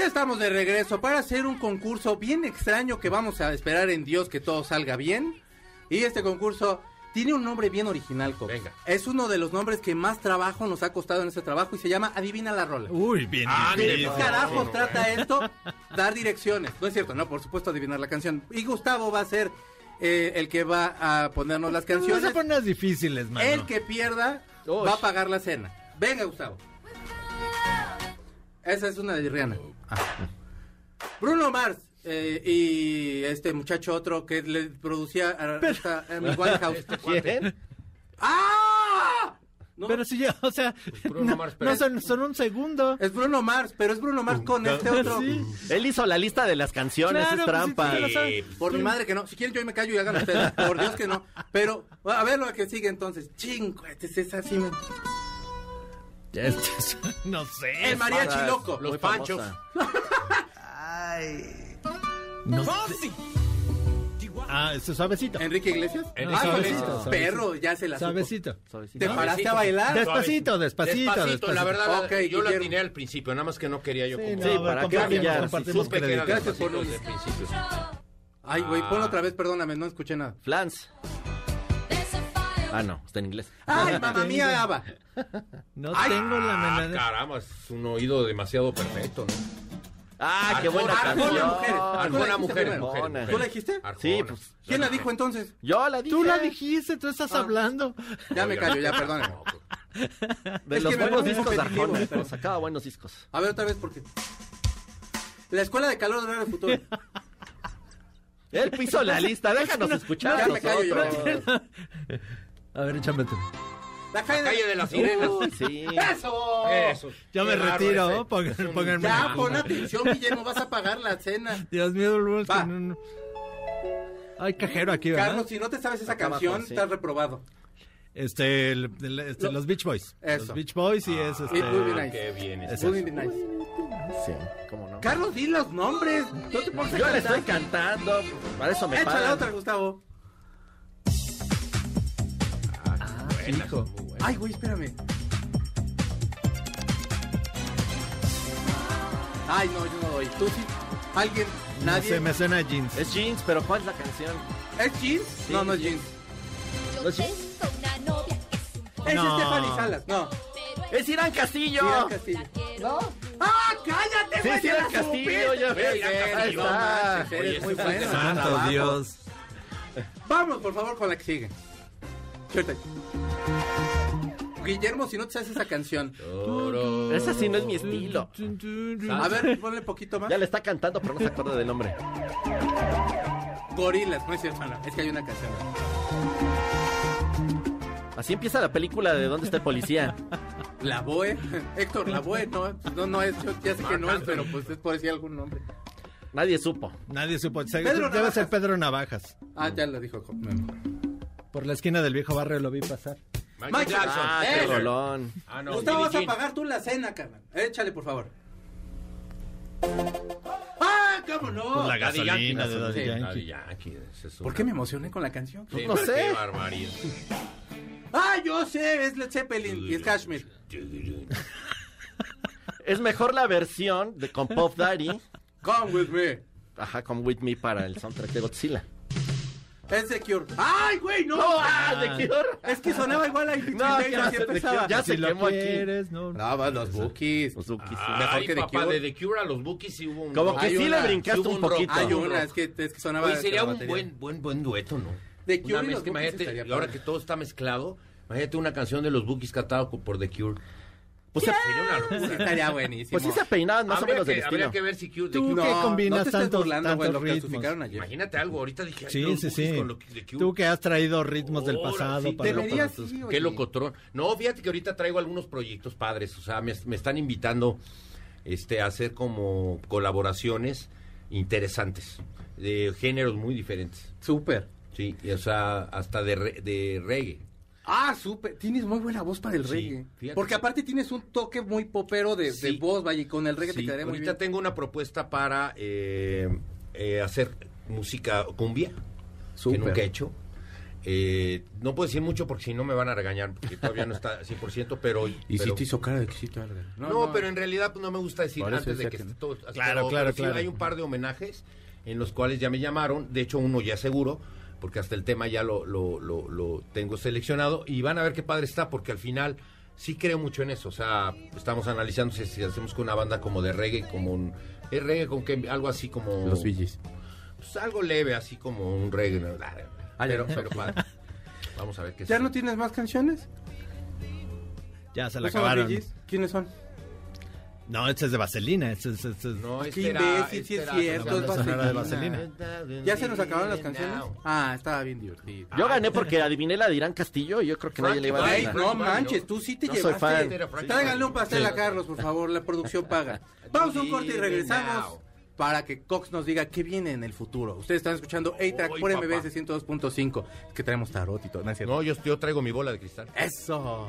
Ya estamos de regreso para hacer un concurso bien extraño que vamos a esperar en Dios que todo salga bien. Y este concurso tiene un nombre bien original, Cox. Venga. Es uno de los nombres que más trabajo nos ha costado en este trabajo y se llama Adivina la rola. Uy, bien. Ah, ¿De difícil. qué carajos trata esto? Dar direcciones. No es cierto, no, por supuesto adivinar la canción. Y Gustavo va a ser eh, el que va a ponernos las Vas a canciones. poner unas difíciles, mano. El que pierda Uy. va a pagar la cena. Venga, Gustavo. Esa es una de Rihanna. Ah. Bruno Mars eh, y este muchacho otro que le producía a, esta, a Amy Winehouse. *laughs* ¿Quién? ¡Ah! No, Pero si ya, o sea, Bruno no, Mars, no pero- son, son un segundo. es Bruno Mars, pero es Bruno Mars con este otro. Sí. Él hizo la lista de las canciones, Claro, es pues, trampa. sí, sí, Por mi madre que no. Si quieren yo me callo y hagan ustedes. Por Dios que no. Pero a ver lo que sigue entonces. Chingo, este es así. me- *laughs* no sé. El mariachi Para- loco. Los panchos. famosa. No sé. Ah, este es suavecito. Enrique Iglesias. Enrique Ah, Iglesias. suavecito. Perro, ya se la supo. Suavecito. Suavecito. ¿Te paraste a bailar? Despacito, despacito, despacito. La verdad, Ok, yo la Guillermo. atiné al principio, nada más que no quería yo Sí, no, Sí, ¿para qué compartimos- brillar? compartimos Supe que era crédito. Gracias por despacito desde el principio. Ay, güey, Ah. ponlo otra vez, perdóname, no escuché nada. Flans. Ah, no, está en inglés. Ay, mamá mía, Ava. No Ay. tengo la Ah, menor. caramba, es un oído demasiado perfecto, ¿no? Ah, qué Arjona, buena canción. mujeres. Arjona, ¿Tú la dijiste mujeres, primero? mujeres, Arjona. mujeres. ¿Tú la dijiste? Arjona. Sí, pues, ¿Quién la dijo entonces? Yo la dije. Tú la dijiste, tú estás hablando. Ya me callo, ya, perdóname. De Es los que me buenos pongo discos de Arjona. pero- Sacaba buenos discos. A ver otra vez, porque. La escuela de calor de del futuro. Él hizo la lista, déjanos *laughs* escuchar. ya a me callo yo. A ver, échame tú. La calle Calle de las sirenas. Uy, sí. ¡Eso! Eso. Ya me retiro, pongan- un- pónganme- Ya, pon atención, Guillermo, vas a pagar la cena. Dios mío, Va. que no. Hay cajero aquí, ¿verdad? Carlos, si no te sabes esa Acá abajo, canción, sí. estás reprobado. Este, el- el- este, Lo- los Beach Boys. Eso. Los Beach Boys y es este. It would be Ah, nice. qué bien. Es nice. Sí, cómo no. Carlos, di los nombres. No te Yo le estoy cantando. Para eso me Échale pagan. otra, Gustavo. Hijo. muy. Ay, güey, espérame. Ay, no, yo no doy. ¿Tú sí? ¿Alguien? No ¿Nadie? sé, me suena a jeans. Es jeans, pero ¿cuál es la canción? ¿Es jeans? no, no es jeans. ¿No es jeans? Es No. Stephanie Salas. No. Es Irán Castillo. Irán Castillo. ¿No? ¡Ah, cállate, Sí, güey! es ya Irán Castillo. Ya ves. no manches, eres Oye, muy bueno. Santo. Dios. Vamos, por favor, con la que sigue. Guillermo, si no te sabes esa canción. Ese sí no es mi estilo. A ver, ponle poquito más. Ya le está cantando, pero no se acuerda del nombre. Gorilas, no es cierto, no, es que hay una canción. Así empieza la película de ¿Dónde está el policía? La Boe, Héctor, la Boe, no, no, no es, yo ya sé que no es, pero pues es por decir algún nombre. Nadie supo. Nadie supo. Se- Pedro Debe Navajas. ser Pedro Navajas. Ah, ya lo dijo. Por la esquina del viejo barrio lo vi pasar. Michael Michael Jackson. Ah, Eh, qué Eso. golón. Ah, no. Gustavo, vas a pagar tú la cena, carnal. Échale, por favor. ¡Ah, cómo no! Pues la Daddy gasolina Yankee, de Daddy. Yankee. Daddy Yankee, ese es ¿Por qué me emocioné con la canción? Sí, No qué sé. barbaridad. ¡Ah, yo sé! Es Led Zeppelin y es Kashmir. Es mejor la versión de con Puff Daddy. Come with me. Ajá, con With Me para el soundtrack de Godzilla. Es The Cure. ¡Ay, güey, no! ¡No! ¡Ah, de Cure! Es que sonaba igual a Infantry No, ya así empezaba. Ya si se lo quemó aquí. quieres, no. Brava, los Bookies. Los Bookies, sí. Mejor Ay, que The papá, Cure. de The Cure a los Bookies sí hubo un... Como que sí una- le brincaste un poquito. Hay una, es que, es que sonaba... Oye, sería un buen, buen, buen dueto, ¿no? The Cure Una y los Bookies imagínate, ahora que todo está mezclado, imagínate una canción de los Bookies cantado por The Cure. Pues se- Sería una locura. estaría buenísimo. pues sí se peinaban más o habría, menos del que, habría que ver si Q, de Tú No, combinas no te tantos, burlando, lo ritmos. clasificaron ayer. Imagínate algo, ahorita dije, Sí, los sí, boogies sí. con lo que- de Q. Tú que has traído ritmos del pasado sí, para, deberías, para tus- sí. Qué locotrón. No, fíjate que ahorita traigo algunos proyectos padres, o sea, me, me están invitando este, a hacer como colaboraciones interesantes, de géneros muy diferentes. Súper. Sí, y, o sea, hasta de, re- de reggae. Ah, súper. Tienes muy buena voz para el Sí, reggae. fíjate Porque que- aparte tienes un toque muy popero de, voz, vaya, y con el reggae Sí, te quedaría muy ahorita bien. tengo una propuesta para eh, eh, hacer música cumbia, Súper. que nunca he hecho. Eh, no puedo decir mucho porque si no me van a regañar, porque todavía no está 100%, pero... *laughs* Y pero- si te hizo cara de que sí te. No, pero en realidad pues, no me gusta decir antes de que que esté todo. Claro, pero- claro, pero claro. hay un par de homenajes en los cuales ya me llamaron. De hecho, uno ya seguro, porque hasta el tema ya lo, lo, lo, lo tengo seleccionado. Y van a ver qué padre está, porque al final sí creo mucho en eso. O sea, estamos analizando si, si hacemos con una banda como de reggae, como un. ¿Es reggae con que algo así como. Los Billys. Pues algo leve, así como un reggae. ¿no? Ah. Pero, pero padre. Vamos a ver qué ¿Ya no tienes más canciones? Ya se ¿No la son los acabaron. ¿Quiénes son? No, este es de Vaselina. Este es, este es- No, Qué este era- imbécil, este sí es cierto, es sonora de Vaselina. Vaselina. ¿Ya se nos acabaron las canciones? Ah, estaba bien divertido. Yo gané porque adiviné la de Irán Castillo y yo creo que nadie le iba a dar. no manches, tú sí te No soy llevaste. fan. Era Frankie Tráiganle un pastel Sí. a Carlos, por favor, la producción paga. *laughs* Vamos a un corte y regresamos para que Cox nos diga qué viene en el futuro. Ustedes están escuchando A-Track por. MBS 102.5. Es que traemos tarot y todo, ¿no es cierto? No, yo, yo traigo mi bola de cristal. Eso.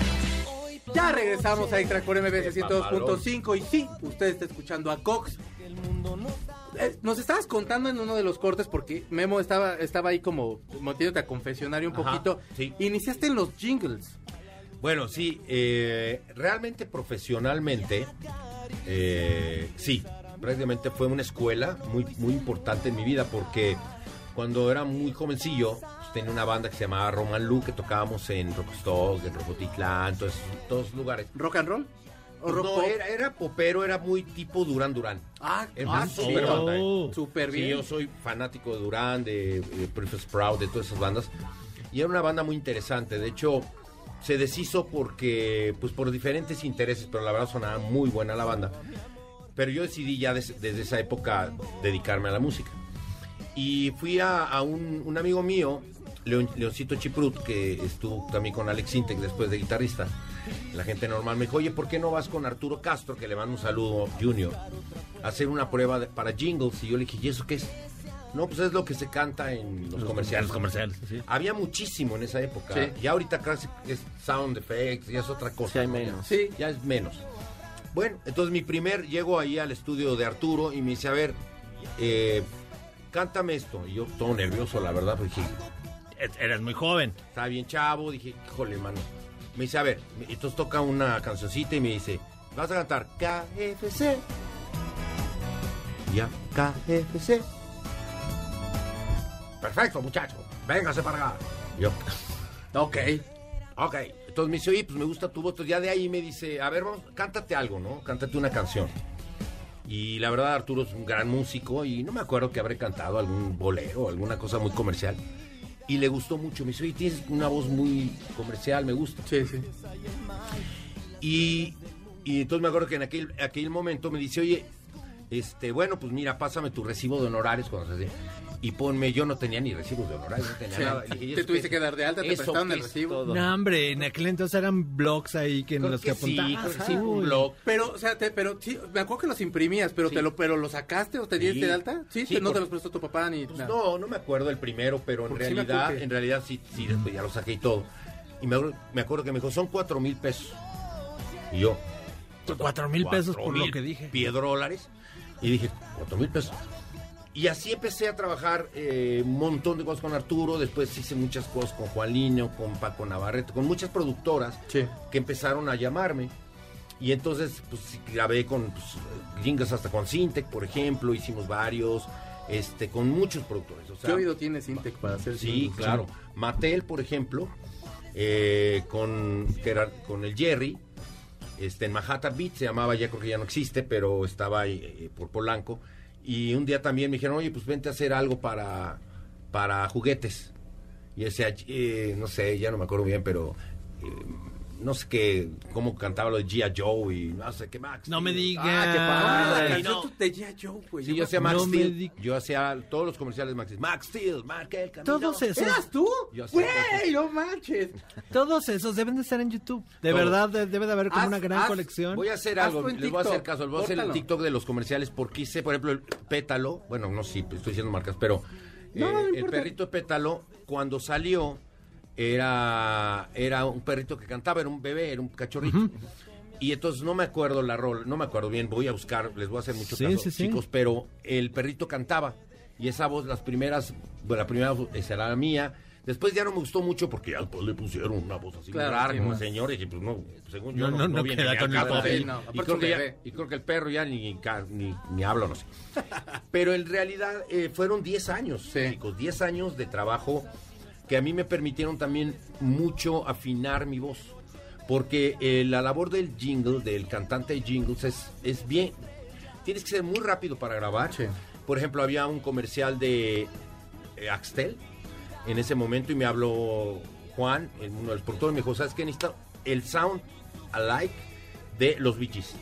Ya regresamos a A-Track por MBS 102.5 y sí, usted está escuchando a Cox. Eh, Nos estabas contando en uno de los cortes porque Memo estaba, estaba ahí como metiéndote a confesionario un Ajá, poquito. sí. Iniciaste en los jingles. Bueno, sí, eh, realmente profesionalmente, eh, sí, prácticamente fue una escuela muy, muy importante en mi vida porque cuando era muy jovencillo tenía una banda que se llamaba Roman Lu que tocábamos en Rockstock, en Rocotitlán, todos, todos lugares. ¿Rock and roll? ¿O Pues rock no, pop? era, era popero, era muy tipo Durán Durán. Ah, ah, sí. super banda, ¿eh? Oh. Súper Sí, bien. yo soy fanático de Durán, de, de Prefect Sprout, de todas esas bandas. Y era una banda muy interesante. De hecho, se deshizo porque, pues por diferentes intereses, pero la verdad sonaba muy buena la banda. Pero yo decidí ya des- desde esa época dedicarme a la música. Y fui a, a un, un amigo mío, Leon- Leoncito Chiprut, que estuvo también con Alex Intec después de guitarrista. La gente normal me dijo, oye, ¿por qué no vas con Arturo Castro, que le mando un saludo, Junior, a hacer una prueba de- para jingles? Y yo le dije, ¿y eso qué es? No, pues es lo que se canta en los, comerciales. Los comerciales, sí. Había muchísimo en esa época. Sí. Ya ahorita casi es sound effects, ya es otra cosa. Sí, hay ¿no? menos. Sí. Ya es menos. Bueno, entonces mi primer, llego ahí al estudio de Arturo y me dice, a ver, eh, cántame esto. Y yo todo nervioso, la verdad, pues E- Eres muy joven. estaba bien chavo, dije, híjole, mano. Me dice, a ver, entonces toca una cancioncita y me dice, vas a cantar KFC. Ya, KFC. Perfecto, muchacho, véngase para acá. Yo, *laughs* Ok. ok. Entonces me dice, oye, pues me gusta tu. Entonces ya de ahí me dice, a ver, vamos, cántate algo, ¿no? Cántate una canción. Y la verdad, Arturo es un gran músico y no me acuerdo que habré cantado algún bolero, alguna cosa muy comercial. Y le gustó mucho. Me dice, oye, tienes una voz muy comercial, me gusta. Sí, sí. Y, y entonces me acuerdo que en aquel, aquel momento me dice, oye, este, bueno, pues mira, pásame tu recibo de honorarios cuando se. Y ponme, yo no tenía ni recibos de honorarios, no tenía Sí. nada. Le dije, ¿y Te tuviste que dar de alta, te ¿Eso prestaron el recibo. Todo. No, hombre, en aquel entonces eran blogs ahí que en los que, que sí, apuntabas. creo que sí, un blog. Pero, o sea, te, pero sí, me acuerdo que los imprimías, pero Sí. te lo, pero lo sacaste o te diste de alta? Sí, Sí, no por- te los prestó tu papá ni Pues nada. no, no me acuerdo el primero, pero en Porque realidad, en realidad sí, sí, después ya lo saqué y todo. Y me, acuerdo- me acuerdo que me dijo, son cuatro mil pesos. Y yo, Cuatro mil pesos por lo que dije. Piedrólares. Y dije, cuatro mil pesos. Y así empecé a trabajar eh, un montón de cosas con Arturo, después hice muchas cosas con Juan Lino, con Paco Navarrete, con muchas productoras Sí. que empezaron a llamarme. Y entonces, pues grabé con pues, jingles hasta con Sintec, por ejemplo, hicimos varios, este, con muchos productores. O sea, ¿Qué oído tiene Sintec para hacer Sí, claro. Mattel, por ejemplo, eh, con, que era- con el Jerry, este, en Manhattan Beach se llamaba, ya creo que ya no existe, pero estaba ahí eh, por Polanco. Y un día también me dijeron, oye, pues vente a hacer algo para, para juguetes. Y ese, eh, no sé, ya no me acuerdo bien, pero eh, no sé qué, cómo cantaba lo de G.I. Joe y no sé qué más. No me digas. Ah, qué padre. La Ay, canción no. tú te G.I. Joe, güey. Sí, yo hacía Max No me Steel. Yo hacía todos los comerciales de Max Steel. Max Steel, marca el camino. Todos esos, ¿Eras tú? Yo hacía Güey, no manches. todos esos deben de estar en YouTube. De Todos. verdad, de- debe de haber como Haz- una gran haz- colección. Voy a hacer algo, les voy a hacer caso, les voy a hacer el. TikTok de los comerciales porque hice, por ejemplo, el pétalo, bueno, no sí, estoy diciendo marcas, pero No, eh, no el perrito pétalo, cuando salió, era, era un perrito que cantaba, era un bebé, era un cachorrito. Y entonces no me acuerdo la rol, no me acuerdo bien, voy a buscar, les voy a hacer mucho Sí, caso, sí, sí. chicos, pero el perrito cantaba y esa voz, las primeras, bueno, la primera voz, esa era la mía. Después ya no me gustó mucho porque ya después le pusieron una voz así Claro, rara sí, como más. señor y dije, pues no, según yo No, no, no, no viene queda con al el caso papel. y, creo que ya- y creo que el perro ya ni, ni, ni habla, no sé. *laughs* Pero en realidad eh, fueron 10 años, Sí. chicos, 10 años de trabajo que a mí me permitieron también mucho afinar mi voz. Porque eh, la labor del jingle, del cantante de jingles, es, es bien. Tienes que ser muy rápido para grabar. Sí. Por ejemplo, había un comercial de eh, Axtel en ese momento y me habló Juan, el, uno de los productores, me dijo, ¿sabes qué necesito? El sound alike de los Bee Gees.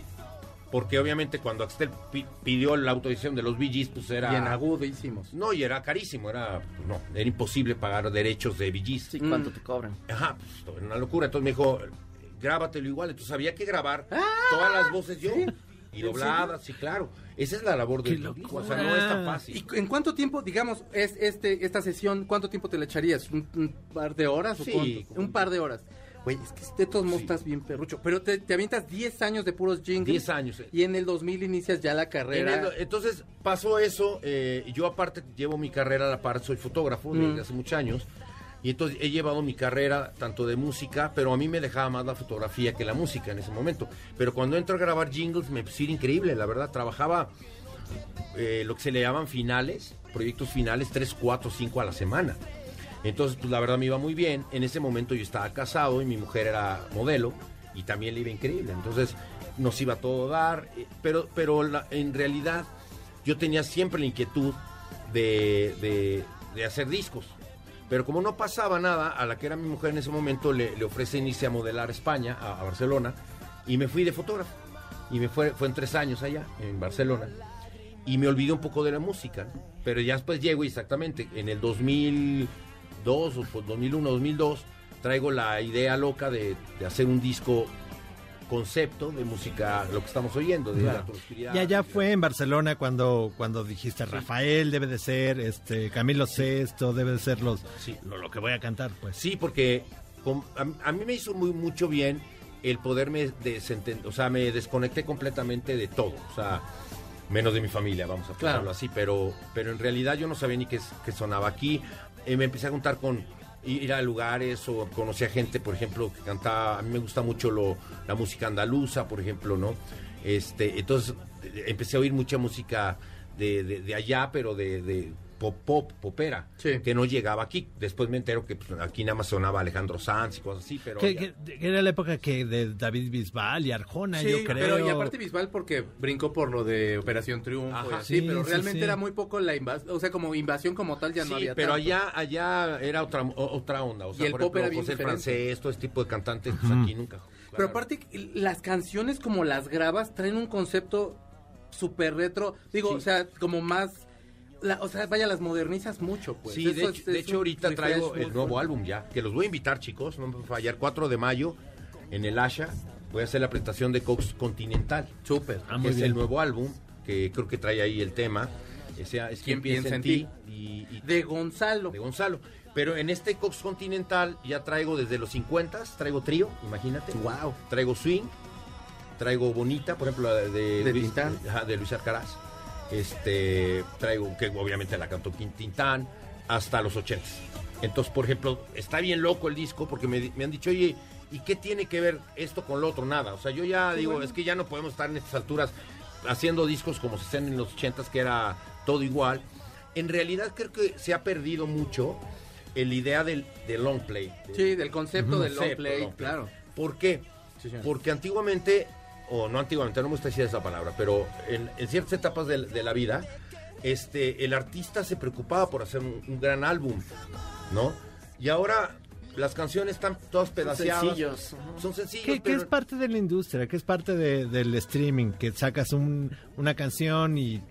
Porque obviamente cuando Axtel pi- pidió la autorización de los Gees, pues era... Bien agudísimos. No, y era carísimo, era, pues, no, era imposible pagar derechos de Gees. Sí, ¿cuánto te cobran? Ajá, pues era una locura. Entonces me dijo, grábatelo igual. Entonces había que grabar todas las voces yo. Y dobladas, sí, claro. Esa es la labor ¡Qué del periodismo, O sea, no es tan fácil. ¿Y en cuánto tiempo, digamos, es este esta sesión, cuánto tiempo te la echarías? ¿Un, un par de horas? o Sí, cuánto? como- Un par de horas. Güey, es que de todos modos estás bien perrucho. Pero te, te avientas 10 años de puros jingles. 10 años. eh. Y en el 2000 inicias ya la En carrera. el- entonces pasó eso, eh, yo aparte llevo mi carrera a la par, soy fotógrafo Mm. desde hace muchos años, y entonces he llevado mi carrera tanto de música, pero a mí me dejaba más la fotografía que la música en ese momento. Pero cuando entro a grabar jingles me era increíble, la verdad, trabajaba eh, lo que se le llaman finales, proyectos finales, 3, 4, 5 a la semana. Entonces, pues la verdad me iba muy bien. En ese momento yo estaba casado y mi mujer era modelo y también le iba increíble. Entonces nos iba a todo dar, eh, pero, pero la, en realidad yo tenía siempre la inquietud de, de, hacer discos. Pero como no pasaba nada, a la que era mi mujer en ese momento le, le ofrecen irse a modelar España, a, Barcelona, y me fui de fotógrafo. Y me fue, fue en tres años allá, en Barcelona. Y me olvidé un poco de la música, ¿no? pero ya después llego exactamente, en el 2000... 2, 2001, 2002, traigo la idea loca de, de, hacer un disco concepto de música, lo que estamos oyendo, de claro. la Y allá fue en Barcelona cuando, cuando dijiste sí. Rafael debe de ser, este Camilo sí. VI debe de ser los, sí. lo, lo, que voy a cantar, pues. Sí, porque con, a, a, mí me hizo muy mucho bien el poderme desentender, o sea, me desconecté completamente de todo, o sea, menos de mi familia, vamos a ponerlo claro. así, pero, pero en realidad yo no sabía ni qué, qué sonaba aquí. Eh, me empecé a juntar con ir a lugares o conocí a gente, por ejemplo, que cantaba, a mí me gusta mucho lo, la música andaluza, por ejemplo, ¿no? Este, entonces eh, empecé a oír mucha música de, de- allá, pero de pop, pop, popera, Sí. que no llegaba aquí. Después me entero que pues, aquí nada más sonaba Alejandro Sanz y cosas así, pero... Que, ya- que- que era la época que de David Bisbal y Arjona, Sí, yo creo. pero y aparte Bisbal porque brincó por lo de Operación Triunfo y Ajá. así, Sí, pero realmente sí. era muy poco la invasión, o sea, como invasión como tal ya no había pero tanto. allá allá era otra o- otra onda. O sea, Y el por pop ejemplo, era bien José el diferente. francés, todo este tipo de cantantes, pues aquí nunca. Pero aparte, las canciones como las grabas traen un concepto súper retro. Digo, Sí. o sea, como más. La- o sea, vaya, las modernizas mucho, pues. Sí, de es- de es hecho ahorita traigo el nuevo álbum ya, que los voy a invitar chicos, no me va a fallar, 4 de mayo en el Asha, voy a hacer la presentación de Cox Continental, Súper. Ah, es bien. el nuevo álbum, que creo que trae ahí el tema, ese, es ¿Quién piensa en ti? y, y- De Gonzalo. de Gonzalo. Pero en este Cox Continental ya traigo desde los 50, traigo trío, imagínate. Wow. Traigo swing, traigo bonita, por ejemplo, la de, De Luis, ajá, de Luis Alcaraz. Este, traigo que obviamente la cantó Tintán, hasta los 80. Entonces, por ejemplo, está bien loco el disco porque me, me han dicho, oye, ¿y qué tiene que ver esto con lo otro? Nada. O sea, yo ya digo, es que ya no podemos estar en estas alturas haciendo discos como se hacían en los 80 que era todo igual. En realidad creo que se ha perdido mucho la idea del, del long play. Sí, del concepto del long play, long play. claro. ¿Por qué? Sí. Porque antiguamente, o no antiguamente, no me gusta decir esa palabra, pero en, en ciertas etapas de, de la vida, este, el artista se preocupaba por hacer un, un gran álbum, ¿no? Y ahora las canciones están todas pedaceadas. sencillos. Son sencillos. Que, que pero- es parte de la industria, que es parte de- del streaming, que sacas un- una canción y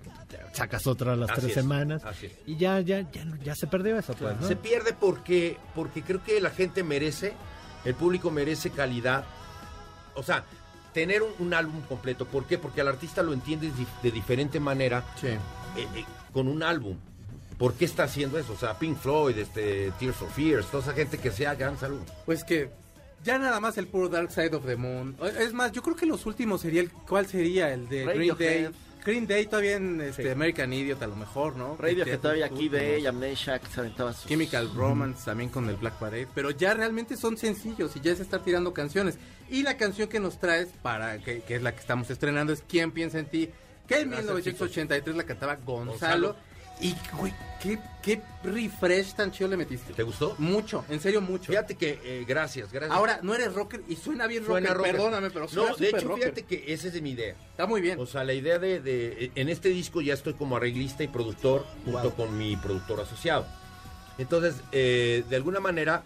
sacas otra a las Así tres es, semanas así es. y ya ya ya, no- ya se perdió eso pues, ¿no? Se pierde porque, porque creo que la gente merece, el público merece calidad. O sea, tener un, un álbum completo. ¿Por qué? Porque al artista lo entiendes de diferente manera Sí. eh, eh, con un álbum. ¿Por qué está haciendo eso? O sea, Pink Floyd, este, Tears for Fears, toda esa gente que sea gran salud. Pues que ya nada más el puro Dark Side of the Moon. Es más, yo creo que los últimos sería el ¿cuál sería el de Green Day? Green Day todavía en este, Sí. American Idiot a lo mejor, ¿no? Radio que todavía aquí de. Amnesia que se aventaba sus... Chemical Romance también con el Black Parade, pero ya realmente son sencillos y ya se está tirando canciones. Y la canción que nos traes para que, que es la que estamos estrenando es ¿Quién piensa en ti? Que en Gracias, 1983 la cantaba Gonzalo. Gonzalo. Y güey, qué, qué refresh tan chido le metiste. ¿Te gustó? Mucho, en serio mucho. Fíjate que, eh, gracias, gracias. Ahora, no eres rocker y suena bien Suena rocker, rocker. perdóname, pero suena No, de hecho, rocker. fíjate que esa es mi idea. Está muy bien. O sea, la idea de, de- en este disco ya estoy como arreglista y productor junto Wow. con mi productor asociado. Entonces, eh, de alguna manera,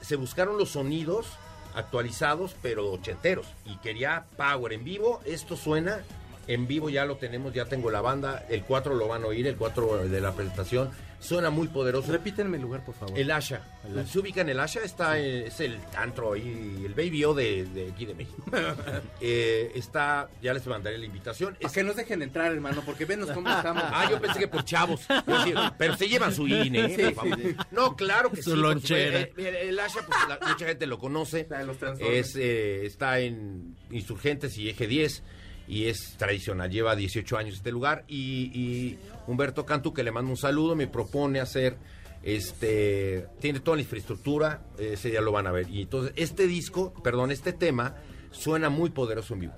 se buscaron los sonidos actualizados, pero ochenteros. Y quería power en vivo. Esto suena en vivo, ya lo tenemos, ya tengo la banda. El 4 lo van a oír, el 4 de la presentación. Suena muy poderoso. Repítenme el lugar, por favor. El Asha. El Asha. Se ubica en el Asha, está eh, es el antro ahí, el Baby O de, de aquí de México. *laughs* Eh, está, ya les mandaré la invitación. Para Es- que nos dejen entrar, hermano, porque venos cómo estamos. Ah, yo pensé que por chavos. *laughs* Pero se llevan su INE. ¿eh? Sí, por favor. sí. No, claro que Su sí. lonchera. Eh, El, Asha, pues la- mucha gente lo conoce. Está en los. Es, eh, está en Insurgentes y Eje 10 y es tradicional. Lleva 18 años este lugar. Y, y Humberto Cantu, que le mando un saludo, me propone hacer. Este tiene toda la infraestructura, ese ya lo van a ver. Y entonces, este disco, perdón, este tema suena muy poderoso en vivo.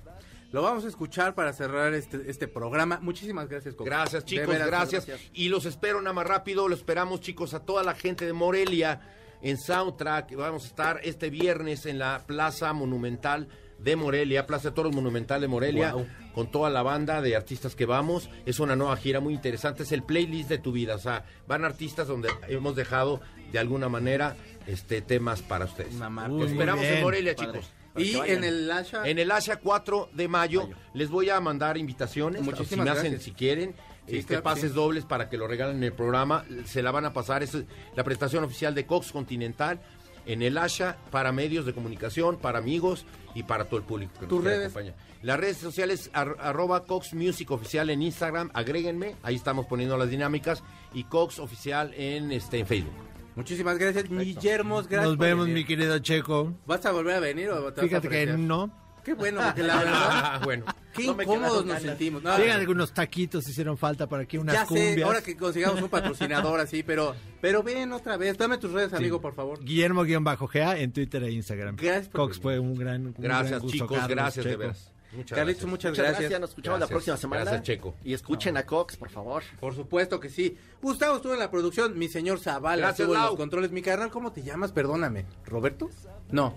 Lo vamos a escuchar para cerrar este, este programa. Muchísimas gracias, Coco. Gracias, chicos, veras, gracias. Y los espero nada más rápido. Lo esperamos, chicos, a toda la gente de Morelia en Soundtrack. Vamos a estar este viernes en la Plaza Monumental de Morelia, Plaza de Toros Monumental de Morelia, con toda la banda de artistas que vamos. Es una nueva gira muy interesante. Es el playlist de tu vida. O sea, van artistas donde hemos dejado de alguna manera este temas para ustedes. Muy esperamos en. Morelia, Padre. chicos. Y en el Asha. En el Asia 4 de mayo, les voy a mandar invitaciones. Muchísimas si me hacen, gracias. si quieren, Sí, este, claro pases sí. dobles para que lo regalen en el programa. Se la van a pasar. Es la presentación oficial de Cox Continental en el Asha para medios de comunicación, para amigos y para todo el público que nos ¿Tus quiera redes? acompañar. Las redes sociales, ar- arroba Cox Music Oficial en Instagram, agréguenme, ahí estamos poniendo las dinámicas, y Cox Oficial en, este, en Facebook. Muchísimas gracias, Guillermo. Gracias. Nos vemos, venir. mi querido Checo. ¿Vas a volver a venir o te vas a Fíjate que no. Qué bueno, porque la verdad, Ah, *laughs* bueno. qué No incómodos nos sentimos. No, Llegan algunos taquitos, hicieron falta para aquí unas ya cumbias. sé, ahora que consigamos un patrocinador así, pero pero ven otra vez. Dame tus redes, amigo, por favor. Guillermo-GA en Twitter e Instagram. Gracias por Cox venir. fue un gran, un gran Gracias, gusto, chicos, Carlos, gracias de Checo. veras. Muchas Carlitos, gracias. muchas Muchas gracias. gracias. Nos escuchamos Gracias. la próxima semana. Gracias, Checo. Y escuchen a Cox, por favor. Por supuesto que sí. Gustavo estuvo en la producción, mi señor Zavala Gracias, estuvo en los controles. Mi carnal, ¿cómo te llamas? Perdóname. ¿Roberto? No.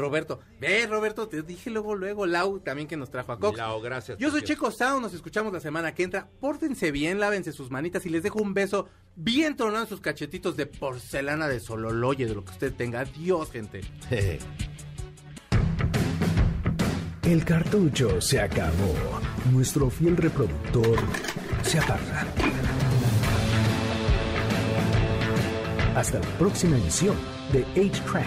Roberto. Ve, Roberto, te dije luego, luego, Lau también que nos trajo a Cox. Lau, gracias. Yo soy Checo Sound, nos escuchamos la semana que entra. Pórtense bien, lávense sus manitas y les dejo un beso bien tronado en sus cachetitos de porcelana de sololoye, de lo que usted tenga. Adiós, gente. *laughs* El cartucho se acabó. Nuestro fiel reproductor se apaga. Hasta la próxima emisión de 8-Track,